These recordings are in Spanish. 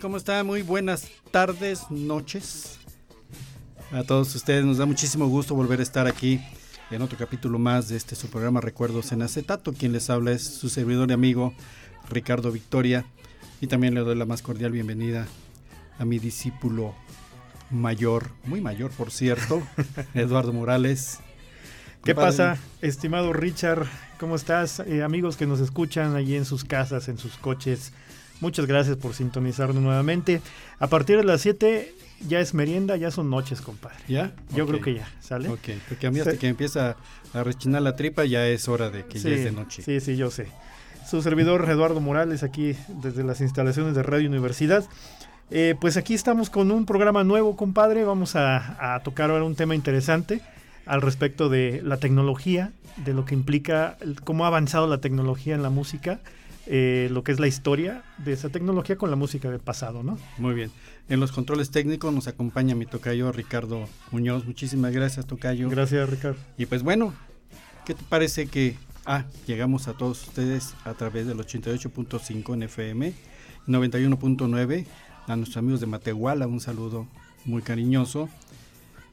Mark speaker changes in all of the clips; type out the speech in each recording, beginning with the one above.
Speaker 1: ¿Cómo están? Muy buenas tardes, noches. A todos ustedes nos da muchísimo gusto volver a estar aquí en otro capítulo más de este su programa Recuerdos en Acetato. Quien les habla es su servidor y amigo Ricardo Victoria. Y también le doy la más cordial bienvenida a mi discípulo mayor, muy mayor por cierto, Eduardo Morales.
Speaker 2: ¿Qué pasa, estimado Richard? ¿Cómo estás? Eh, amigos que nos escuchan allí en sus casas, en sus coches. Muchas gracias por sintonizarnos nuevamente. A partir de las 7 ya es merienda, ya son noches, compadre.
Speaker 1: ¿Ya?
Speaker 2: Yo creo que ya, ¿sale?
Speaker 1: Ok, porque a mí hasta
Speaker 2: Sí.
Speaker 1: que empieza a rechinar la tripa ya es hora de que ya es de noche.
Speaker 2: Sí, sí, yo sé. Su servidor Eduardo Morales aquí desde las instalaciones de Radio Universidad. Eh, pues aquí estamos con un programa nuevo, compadre. Vamos a, a tocar ahora un tema interesante al respecto de la tecnología, de lo que implica, el- cómo ha avanzado la tecnología en la música, eh, lo que es la historia de esa tecnología con la música del pasado, ¿no?
Speaker 1: Muy bien. En los controles técnicos nos acompaña mi tocayo Ricardo Muñoz. Muchísimas gracias, tocayo.
Speaker 2: Gracias, Ricardo.
Speaker 1: Y pues bueno, ¿qué te parece que ah, llegamos a todos ustedes a través del 88.5 en FM, 91.9 a nuestros amigos de Matehuala, un saludo muy cariñoso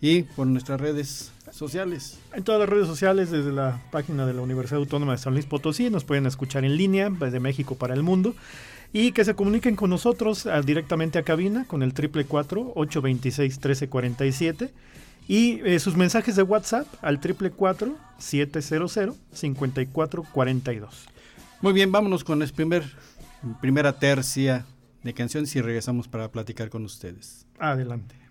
Speaker 1: y por nuestras redes sociales.
Speaker 2: En todas las redes sociales, desde la página de la Universidad Autónoma de San Luis Potosí, nos pueden escuchar en línea desde México para el mundo y que se comuniquen con nosotros ah, directamente a cabina con el triple 826 1347 y eh, sus mensajes de WhatsApp al triple 700 5442.
Speaker 1: Muy bien, vámonos con la primer, primera tercia de canciones y regresamos para platicar con ustedes.
Speaker 2: Adelante.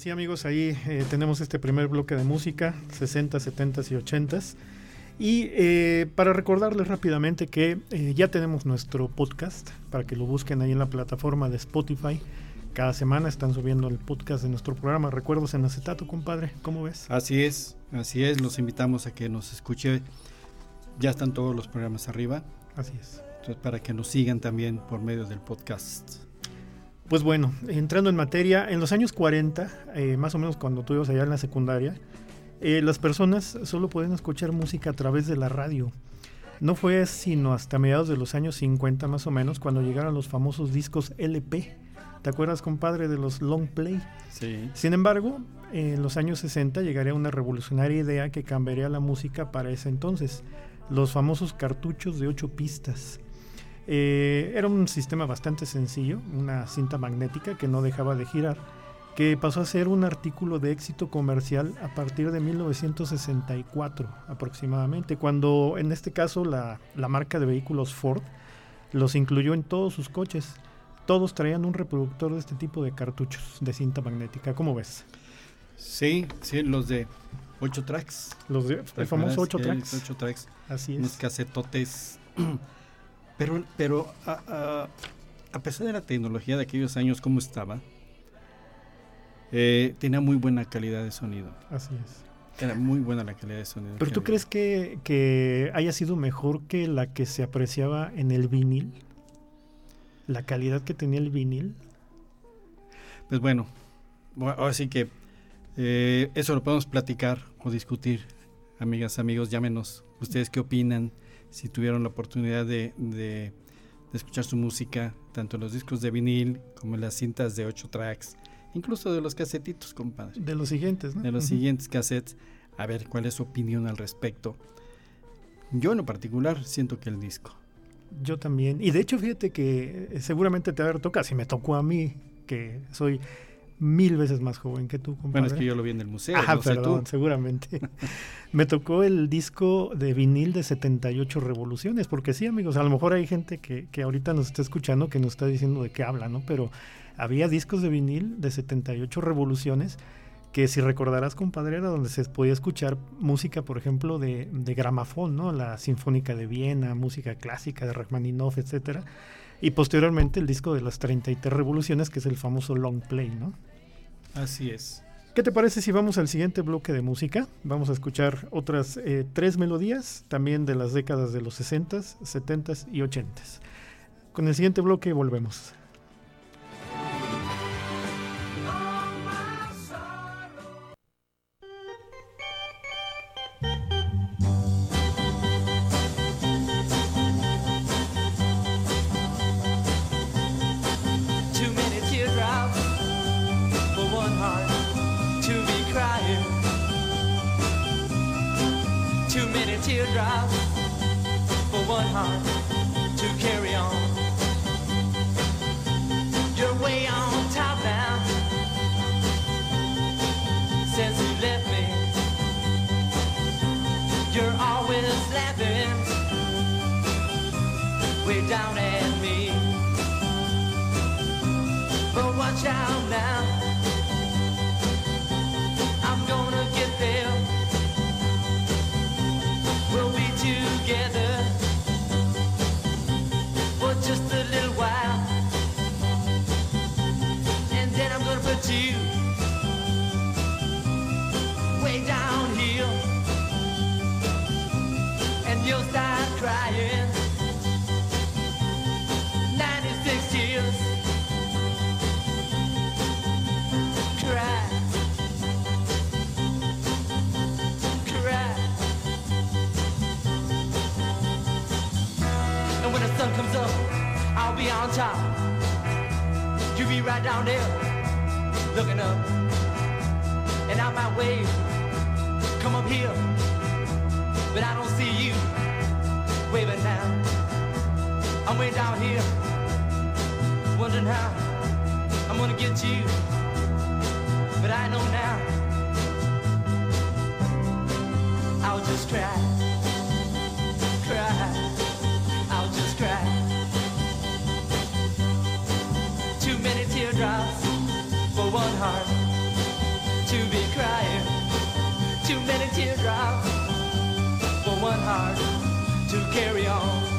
Speaker 2: Pues sí, amigos, ahí eh, tenemos este primer bloque de música, 60, 70 y 80 Y eh, para recordarles rápidamente que eh, ya tenemos nuestro podcast, para que lo busquen ahí en la plataforma de Spotify. Cada semana están subiendo el podcast de nuestro programa Recuerdos en Acetato, compadre. ¿Cómo ves?
Speaker 1: Así es, así es. Los invitamos a que nos escuche. Ya están todos los programas arriba.
Speaker 2: Así es.
Speaker 1: Entonces, para que nos sigan también por medio del podcast.
Speaker 2: Pues bueno, entrando en materia, en los años 40, eh, más o menos cuando tú ibas allá en la secundaria, eh, las personas solo podían escuchar música a través de la radio. No fue sino hasta mediados de los años 50 más o menos cuando llegaron los famosos discos LP. ¿Te acuerdas, compadre, de los long play?
Speaker 1: Sí.
Speaker 2: Sin embargo, en los años 60 llegaría una revolucionaria idea que cambiaría la música para ese entonces, los famosos cartuchos de 8 pistas. Eh, era un sistema bastante sencillo, una cinta magnética que no dejaba de girar, que pasó a ser un artículo de éxito comercial a partir de 1964 aproximadamente, cuando en este caso la, la marca de vehículos Ford los incluyó en todos sus coches. Todos traían un reproductor de este tipo de cartuchos de cinta magnética. ¿Cómo ves?
Speaker 1: Sí, sí, los de 8 tracks.
Speaker 2: Los de-
Speaker 1: ¿te
Speaker 2: el famoso 8
Speaker 1: acuerdas?
Speaker 2: tracks.
Speaker 1: El 8 tracks.
Speaker 2: Así
Speaker 1: unos
Speaker 2: es.
Speaker 1: casetotes. Pero, pero a, a- a pesar de la tecnología de aquellos años, como estaba, eh, tenía muy buena calidad de sonido.
Speaker 2: Así es.
Speaker 1: Era muy buena la calidad de sonido.
Speaker 2: ¿Pero tú
Speaker 1: había.
Speaker 2: crees que, que haya sido mejor que la que se apreciaba en el vinil? ¿La calidad que tenía el vinil?
Speaker 1: Pues bueno, bu- ahora sí que eh, eso lo podemos platicar o discutir. Amigas, amigos, llámenos. ¿Ustedes qué opinan? Si tuvieron la oportunidad de, de- de escuchar su música, tanto en los discos de vinil como en las cintas de 8 tracks, incluso de los casetitos, compadre.
Speaker 2: De los siguientes, ¿no?
Speaker 1: de los siguientes cassettes, a ver cuál es su opinión al respecto. Yo en lo particular siento que el disco.
Speaker 2: Yo también. Y de hecho, fíjate que eh, seguramente te va a haber tocado, si me tocó a mí, que soy mil veces más joven que tú, compadre.
Speaker 1: Bueno, es que yo lo vi en el museo,
Speaker 2: Ah,
Speaker 1: no sé
Speaker 2: perdón,
Speaker 1: tú.
Speaker 2: seguramente. Me tocó el disco de vinil de 78 revoluciones, porque sí, amigos, a lo mejor hay gente que, que ahorita nos está escuchando que nos está diciendo de qué habla, ¿no? Pero había discos de vinil de 78 revoluciones que si recordarás, compadre, era donde se podía escuchar música, por ejemplo, de, de gramafón, ¿no? La Sinfónica de Viena, música clásica de Rachmaninoff, etcétera. Y posteriormente el disco de las 33 revoluciones, que es el famoso long play, ¿no?
Speaker 1: Así es.
Speaker 2: ¿Qué te parece si vamos al siguiente bloque de música? Vamos a escuchar otras eh, tres melodías, también de las décadas de los 60s, 70s y 80s. Con el siguiente bloque volvemos.
Speaker 3: Teardrops for one heart to carry on. You're way on top now since you left me. You're always laughing way down at me. But watch out now. Be on top. You be right down there, looking up. And I might wave, come up here, but I don't see you waving now. I'm way down here, wondering how I'm gonna get you but I know now I'll just cry, to be crying. Too many teardrops for one heart to carry on.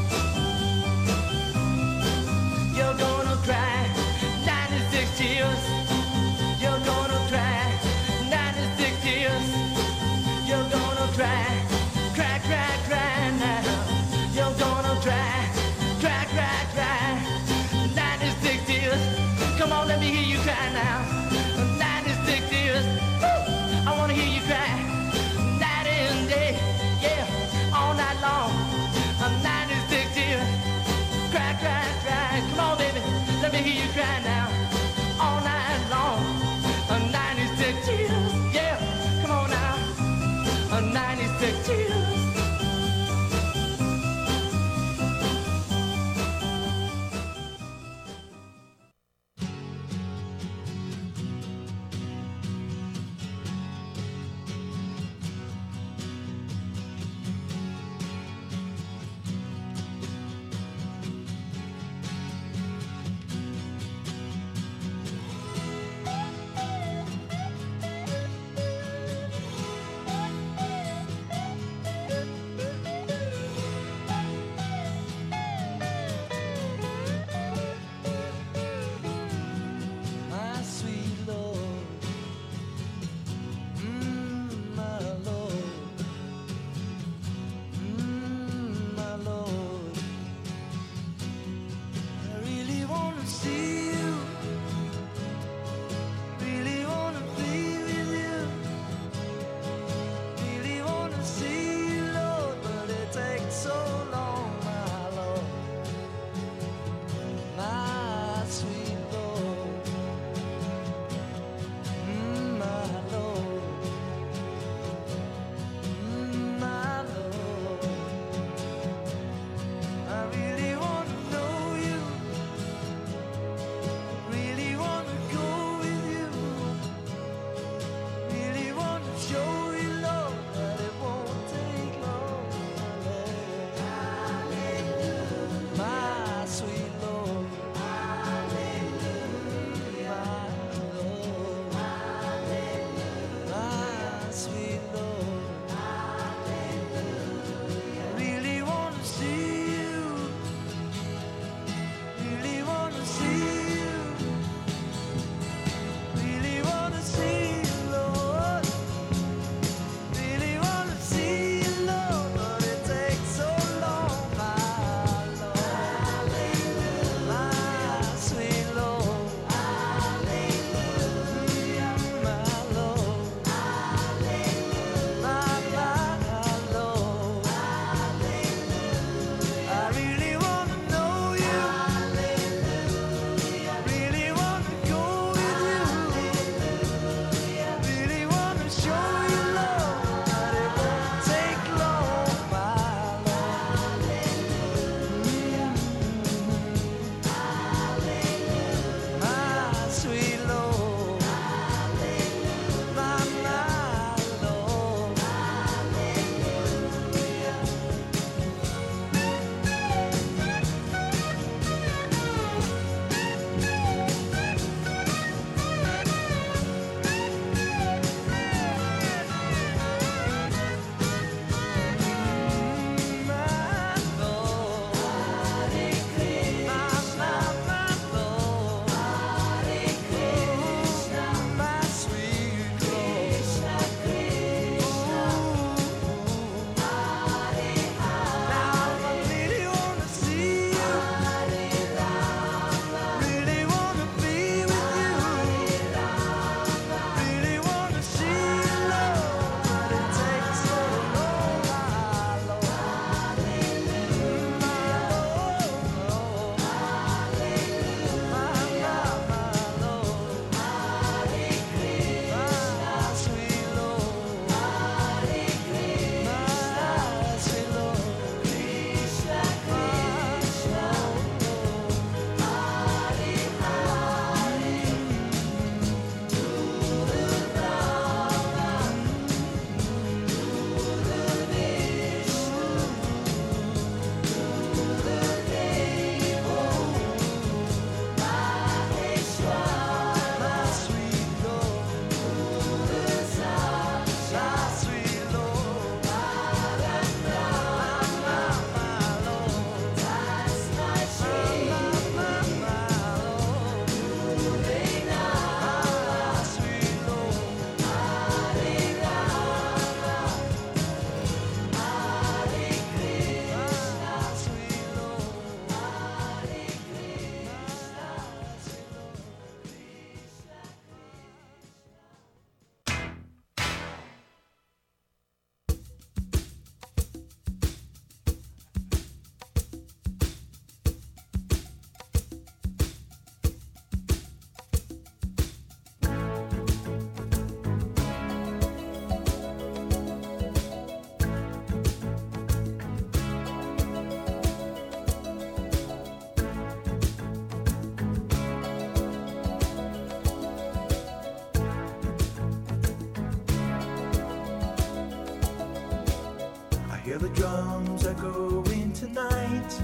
Speaker 4: Drums echoing tonight.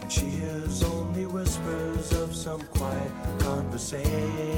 Speaker 4: And she hears only whispers of some quiet conversation.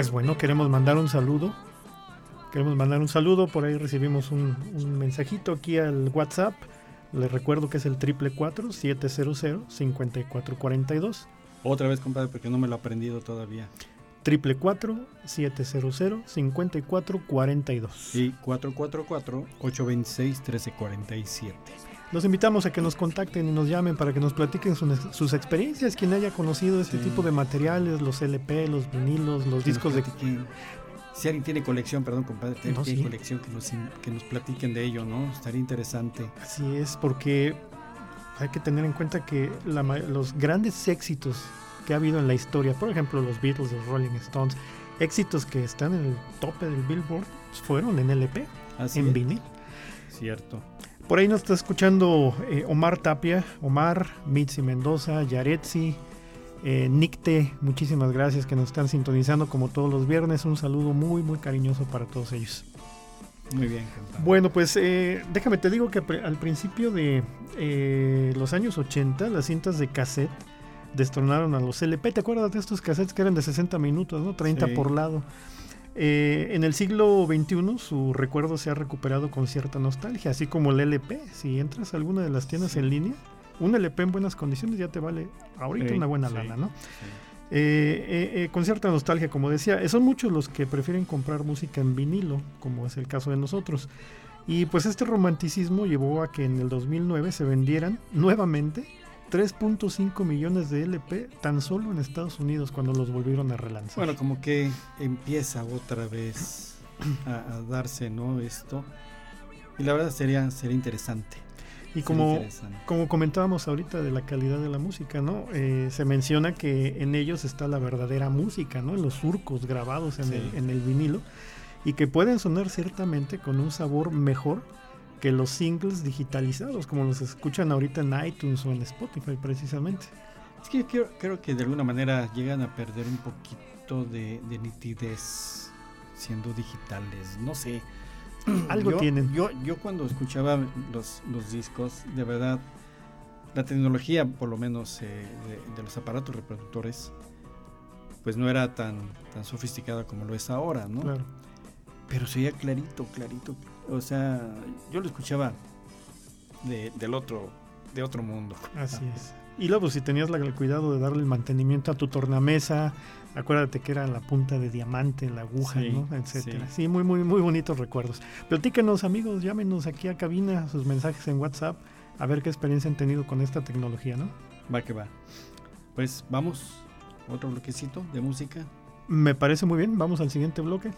Speaker 2: Pues bueno, queremos mandar un saludo. Queremos mandar un saludo. Por ahí recibimos un, un mensajito aquí al WhatsApp. Les recuerdo que es el triple 700 5442.
Speaker 1: Otra vez, compadre, porque no me lo he aprendido todavía.
Speaker 2: Triple 700 5442.
Speaker 1: Y 444-826-1347.
Speaker 2: Los invitamos a que nos contacten y nos llamen para que nos platiquen su- sus experiencias. Quien haya conocido este
Speaker 1: Sí.
Speaker 2: tipo de materiales, los LP, los vinilos, los discos de...
Speaker 1: Si alguien tiene colección, perdón, compadre, tiene,
Speaker 2: No, sí.
Speaker 1: colección, que nos, in- que nos platiquen de ello, ¿no? Estaría interesante.
Speaker 2: Así es, porque hay que tener en cuenta que la los grandes éxitos que ha habido en la historia, por ejemplo los Beatles, los Rolling Stones, éxitos que están en el tope del Billboard, fueron en LP,
Speaker 1: Así
Speaker 2: en
Speaker 1: es.
Speaker 2: vinil.
Speaker 1: Cierto.
Speaker 2: Por ahí nos está escuchando eh, Omar Tapia, Omar, Mitzi Mendoza, Yaretsi, eh, Nicte, muchísimas gracias que nos están sintonizando como todos los viernes. Un saludo muy, muy cariñoso para todos ellos.
Speaker 1: Muy bien.
Speaker 2: Bueno, pues eh, déjame te digo que al principio de eh, los años 80, las cintas de cassette destronaron a los LP. ¿Te acuerdas de estos cassettes que eran de 60 minutos, ¿no? 30
Speaker 1: Sí.
Speaker 2: por lado? Eh, en el siglo XXI su recuerdo se ha recuperado con cierta nostalgia, así como el LP. Si entras a alguna de las tiendas
Speaker 1: Sí.
Speaker 2: en línea, un LP en buenas condiciones ya te vale ahorita
Speaker 1: Sí,
Speaker 2: una buena
Speaker 1: sí,
Speaker 2: lana, ¿no? Eh, eh, con cierta nostalgia, como decía, son muchos los que prefieren comprar música en vinilo, como es el caso de nosotros. Y pues este romanticismo llevó a que en el 2009 se vendieran nuevamente 3.5 millones de LP tan solo en Estados Unidos cuando los volvieron a relanzar.
Speaker 1: Bueno, como que empieza otra vez a, a darse, ¿no? Esto. Y la verdad sería, sería interesante.
Speaker 2: y como,
Speaker 1: interesante.
Speaker 2: como comentábamos ahorita de la calidad de la música, ¿no? Eh, se menciona que en ellos está la verdadera música, ¿no? En los surcos grabados en,
Speaker 1: Sí.
Speaker 2: el, en el vinilo y que pueden sonar ciertamente con un sabor mejor que los singles digitalizados, como los escuchan ahorita en iTunes o en Spotify precisamente.
Speaker 1: Es que yo creo, creo que de alguna manera llegan a perder un poquito de, de nitidez siendo digitales. No sé.
Speaker 2: Algo
Speaker 1: Yo-
Speaker 2: tienen.
Speaker 1: Yo, yo cuando escuchaba los, los discos, de verdad, la tecnología, por lo menos eh, de, de los aparatos reproductores, pues no era tan, tan sofisticada como lo es ahora, ¿no?
Speaker 2: Claro.
Speaker 1: Pero se oía clarito, clarito. O sea, yo lo escuchaba de, del otro, de otro mundo.
Speaker 2: Así es. Y luego si tenías el cuidado de darle el mantenimiento a tu tornamesa, acuérdate que era la punta de diamante, la aguja,
Speaker 1: Sí,
Speaker 2: ¿no? etcétera.
Speaker 1: sí.
Speaker 2: Sí. muy muy muy bonitos recuerdos. Platíquenos, amigos, llámenos aquí a cabina sus mensajes en WhatsApp a ver qué experiencia han tenido con esta tecnología, ¿no?
Speaker 1: Va que va. Pues vamos, otro bloquecito de música.
Speaker 2: Me parece muy bien, vamos al siguiente bloque.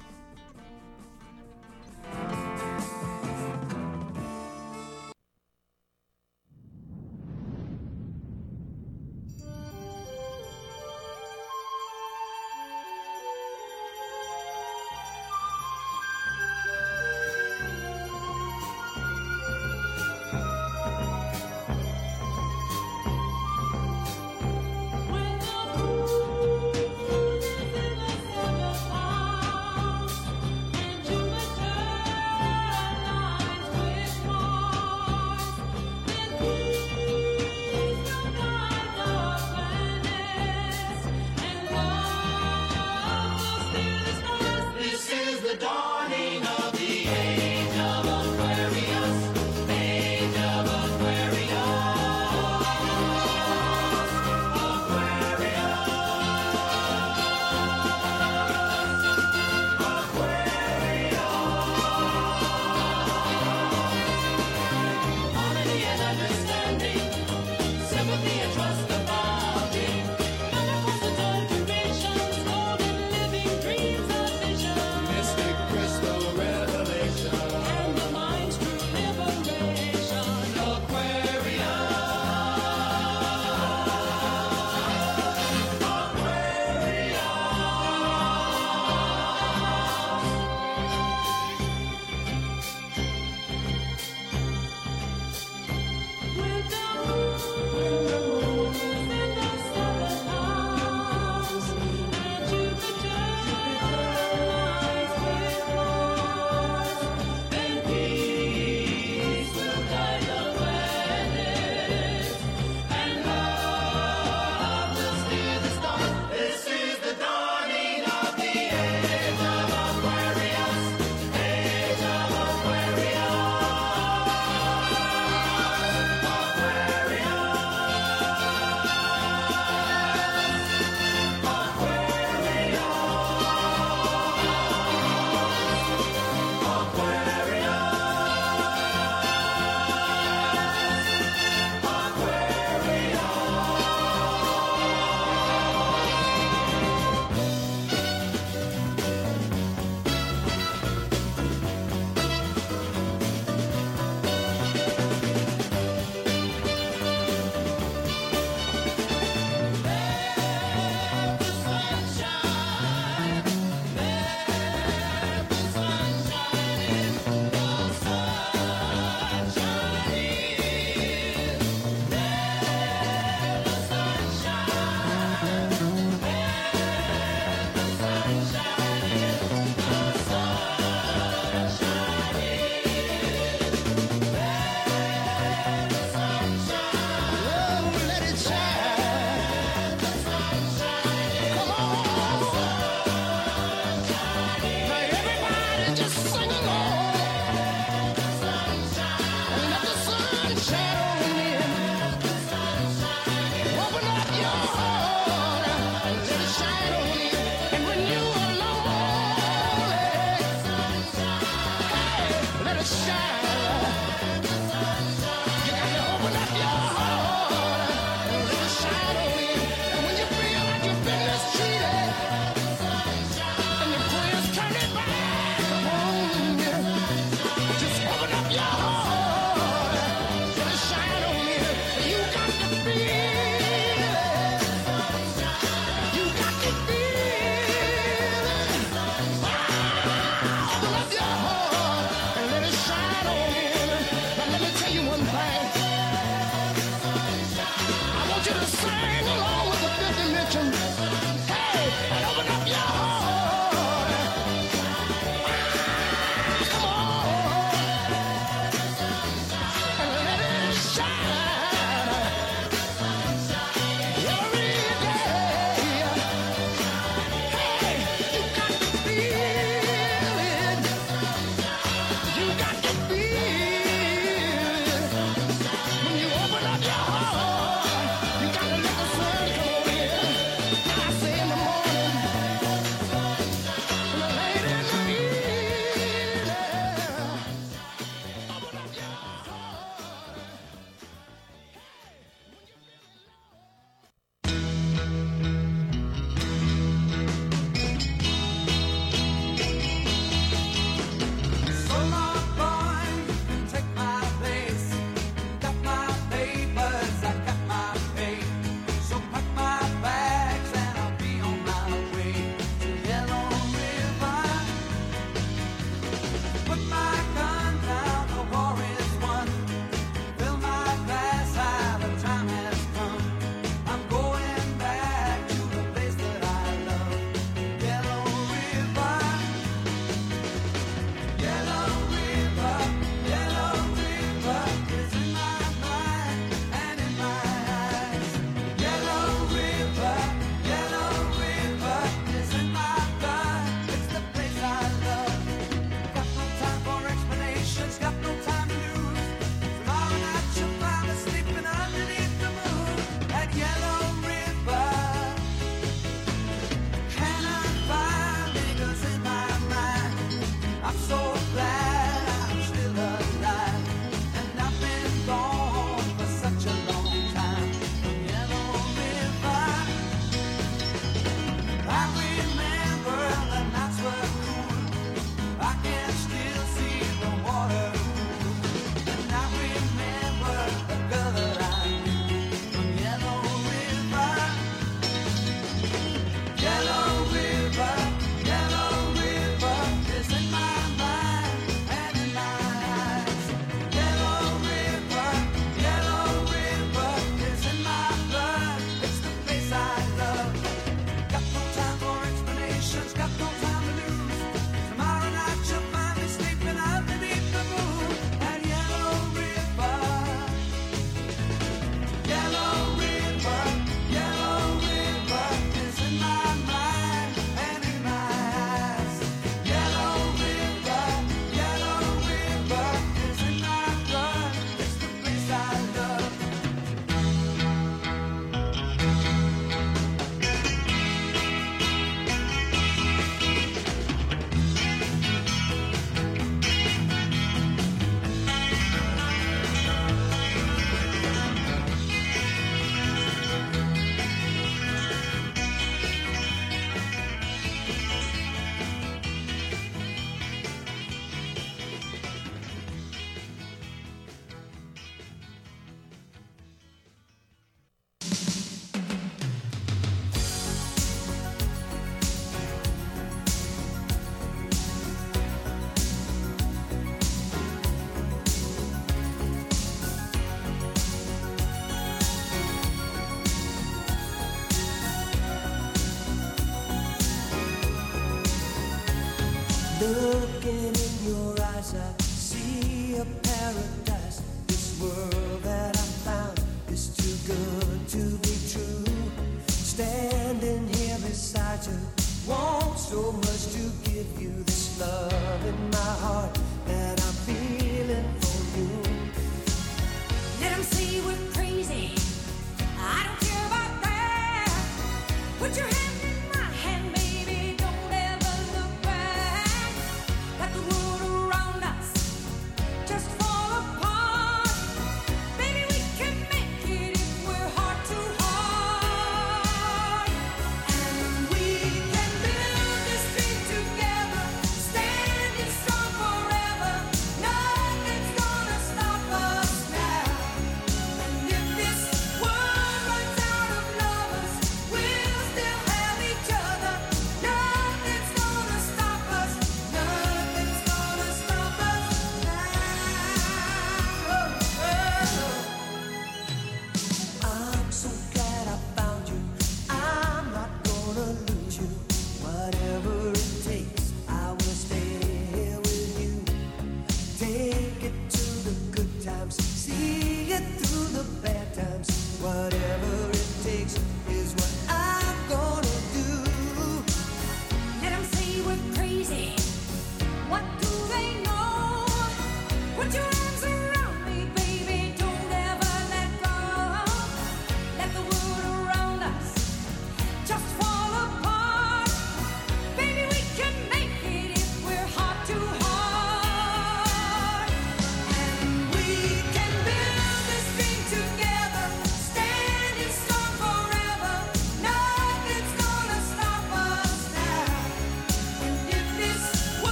Speaker 5: to be true. Standing here beside you, want so much to give you this love in my heart that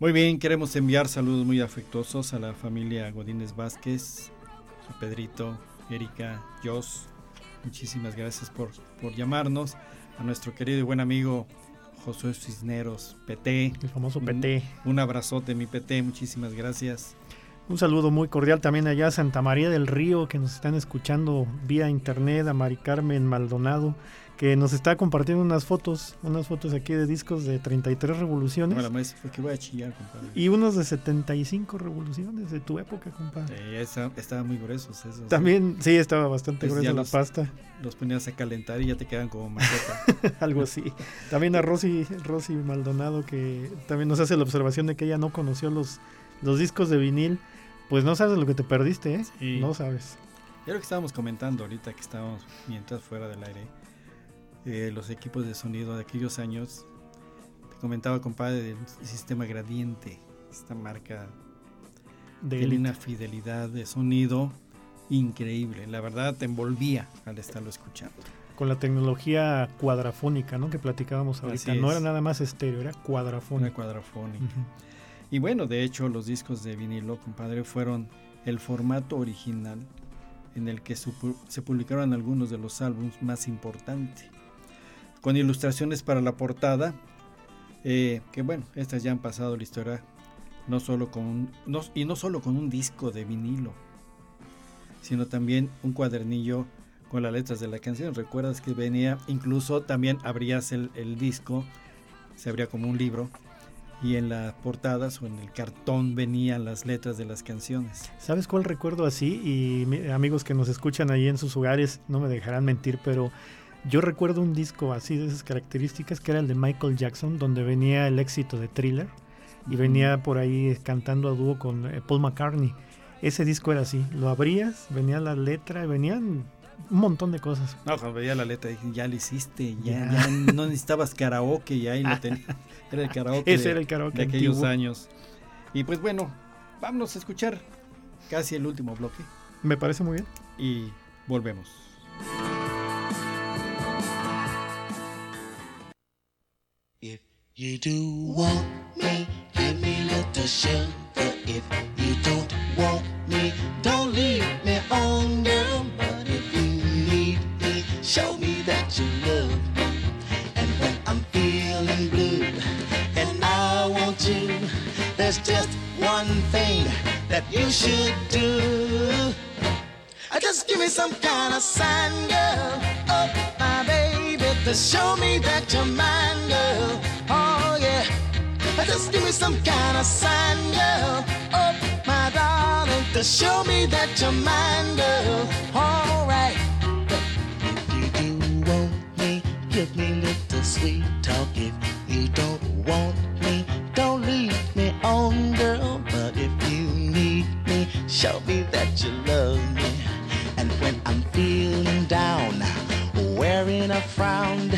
Speaker 1: Muy bien, queremos enviar saludos muy afectuosos a la familia Godínez Vázquez, a Pedrito, Erika, Jos. Muchísimas gracias por, por llamarnos. A nuestro querido y buen amigo Josué Cisneros, PT.
Speaker 2: El famoso PT.
Speaker 1: Un, un abrazote, mi PT. Muchísimas gracias.
Speaker 2: Un saludo muy cordial también allá a Santa María del Río, que nos están escuchando vía internet, a Mari Carmen Maldonado, que nos está compartiendo unas fotos, unas fotos aquí de discos de 33 revoluciones
Speaker 1: No, la maestra fue que voy a chillar, compadre.
Speaker 2: y unos de 75 revoluciones de tu época, compadre.
Speaker 1: Eh, estaban muy gruesos esos.
Speaker 2: También, sí, estaba bastante
Speaker 1: Pues
Speaker 2: gruesa
Speaker 1: ya
Speaker 2: la
Speaker 1: los-
Speaker 2: pasta,
Speaker 1: Los ponías a calentar y ya te quedan como maqueta.
Speaker 2: algo así. También a Rosy, Rosy Maldonado, que también nos hace la observación de que ella no conoció los, los discos de vinil. Pues no sabes lo que te perdiste, ¿eh?
Speaker 1: Sí.
Speaker 2: No sabes.
Speaker 1: Ya lo que estábamos comentando ahorita que estábamos mientras fuera del aire, eh, los equipos de sonido de aquellos años, te comentaba compadre del sistema gradiente, esta marca
Speaker 2: De
Speaker 1: tiene una fidelidad de sonido increíble, la verdad te envolvía al estarlo escuchando.
Speaker 2: Con la tecnología cuadrafónica, ¿no? Que platicábamos ahorita. No era nada más estéreo, era
Speaker 1: Una
Speaker 2: cuadrafónica. Ujú.
Speaker 1: Y bueno, de hecho los discos de vinilo, compadre, fueron el formato original en el que se publicaron algunos de los álbumes más importantes, con ilustraciones para la portada, eh, que bueno, estas ya han pasado la historia, no solo con un- y no solo con un disco de vinilo, sino también un cuadernillo con las letras de la canción. Recuerdas que venía, incluso también abrías el, el disco, se abría como un libro, y en las portadas o en el cartón venían las letras de las canciones.
Speaker 2: ¿Sabes cuál recuerdo así? Y mi- amigos que nos escuchan ahí en sus hogares no me dejarán mentir, pero yo recuerdo un disco así de esas características que era el de Michael Jackson, donde venía el éxito de Thriller y venía por ahí cantando a dúo con eh, Paul McCartney. Ese disco era así, lo abrías, venía la letra, venían un montón de cosas.
Speaker 1: No, cuando veía la letra dije, ya lo hiciste, ya,
Speaker 2: Ya.
Speaker 1: ya no necesitabas karaoke, y ahí lo tenía. Era el karaoke
Speaker 2: Ese
Speaker 1: de,
Speaker 2: era el karaoke
Speaker 1: de aquellos años. Y pues bueno, vámonos a escuchar casi el último bloque
Speaker 2: Me parece muy bien.
Speaker 1: y volvemos.
Speaker 6: You do want me, give me little sugar. If you don't want me, don't leave me on, girl. But if you need me, show me that you love me. And when I'm feeling blue and I want you, there's just one thing that you should do. Just give me some kind of sign, girl. Oh, my baby, to show me that you're mine, girl. Just give me some kind of sign, girl. Oh, my darling, to show me that you're mine, girl. All right. If you do want me, give me little sweet talk. If you don't want me, don't leave me on, girl. But if you need me, show me that you love me. And when I'm feeling down, wearing a frown,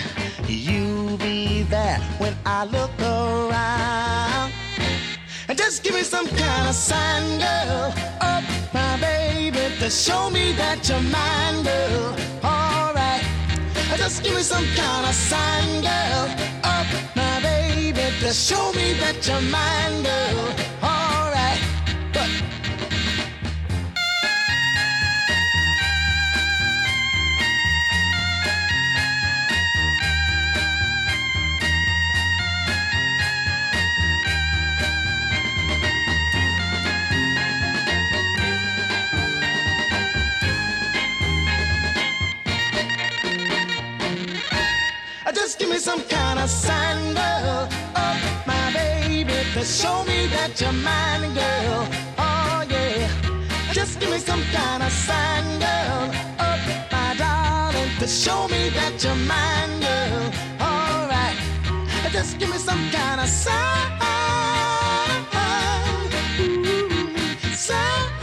Speaker 6: you be there when I look around. Just give me some kind of sign, girl. Oh, my baby, to show me that you're mine, girl. All right. Just give me some kind of sign, girl. Oh, my baby, to show me that you're mine, girl. Some kind of sign, girl. Oh, my baby, to show me that you're mine, girl. Oh, yeah. Just give me some kind of sign, girl. Oh, my darling, to show me that you're mine, girl. All right. Just give me some kind of sign. Ooh, sign.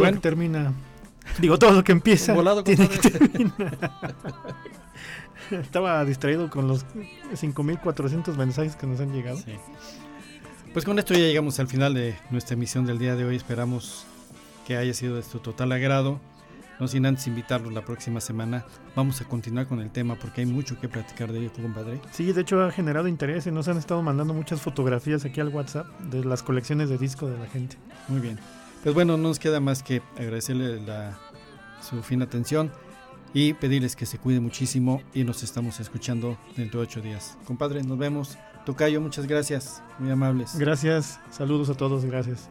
Speaker 2: Todo lo
Speaker 1: bueno.
Speaker 2: que termina. Digo, todo lo que empieza.
Speaker 1: Volado,
Speaker 2: tiene que terminar. Estaba distraído con los 5400 mensajes que nos han llegado.
Speaker 1: Sí. Pues con esto ya llegamos al final de nuestra emisión del día de hoy. Esperamos que haya sido de su total agrado. No sin antes invitarlos la próxima semana. Vamos a continuar con el tema porque hay mucho que platicar de ello, compadre.
Speaker 2: Sí, de hecho ha generado interés y nos han estado mandando muchas fotografías aquí al WhatsApp de las colecciones de disco de la gente.
Speaker 1: Muy bien. Pues bueno, no nos queda más que agradecerle la- su fina atención y pedirles que se cuiden muchísimo y nos estamos escuchando dentro de ocho días. Compadre, nos vemos. Tocayo, muchas gracias. Muy amables.
Speaker 2: Gracias, saludos a todos, gracias.